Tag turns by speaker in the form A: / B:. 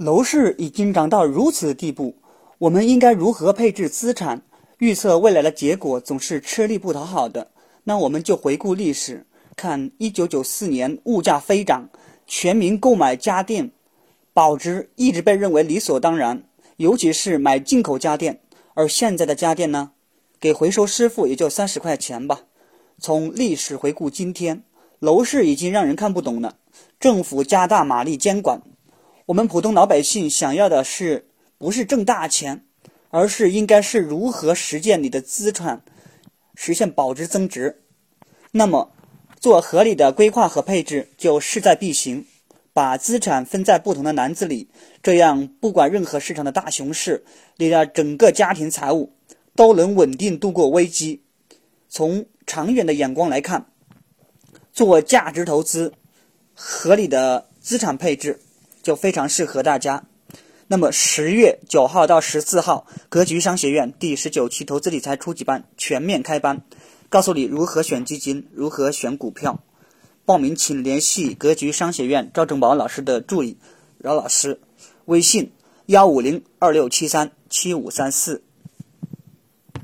A: 楼市已经涨到如此地步，我们应该如何配置资产？预测未来的结果总是吃力不讨好的。那我们就回顾历史，看一九九四年物价飞涨，全民购买家电，保值一直被认为理所当然，尤其是买进口家电。而现在的家电呢，给回收师傅也就三十块钱吧。从历史回顾今天，楼市已经让人看不懂了。政府加大马力监管。我们普通老百姓想要的是不是挣大钱，而是应该是如何实践你的资产，实现保值增值。那么，做合理的规划和配置就势在必行。把资产分在不同的篮子里，这样不管任何市场的大熊市，你的整个家庭财务都能稳定度过危机。从长远的眼光来看，做价值投资，合理的资产配置。就非常适合大家。那么十月九号到十四号，格局商学院第十九期投资理财初级班全面开班，告诉你如何选基金，如何选股票。报名请联系格局商学院赵正宝老师的助理饶老师，微信幺五零二六七三七五三四。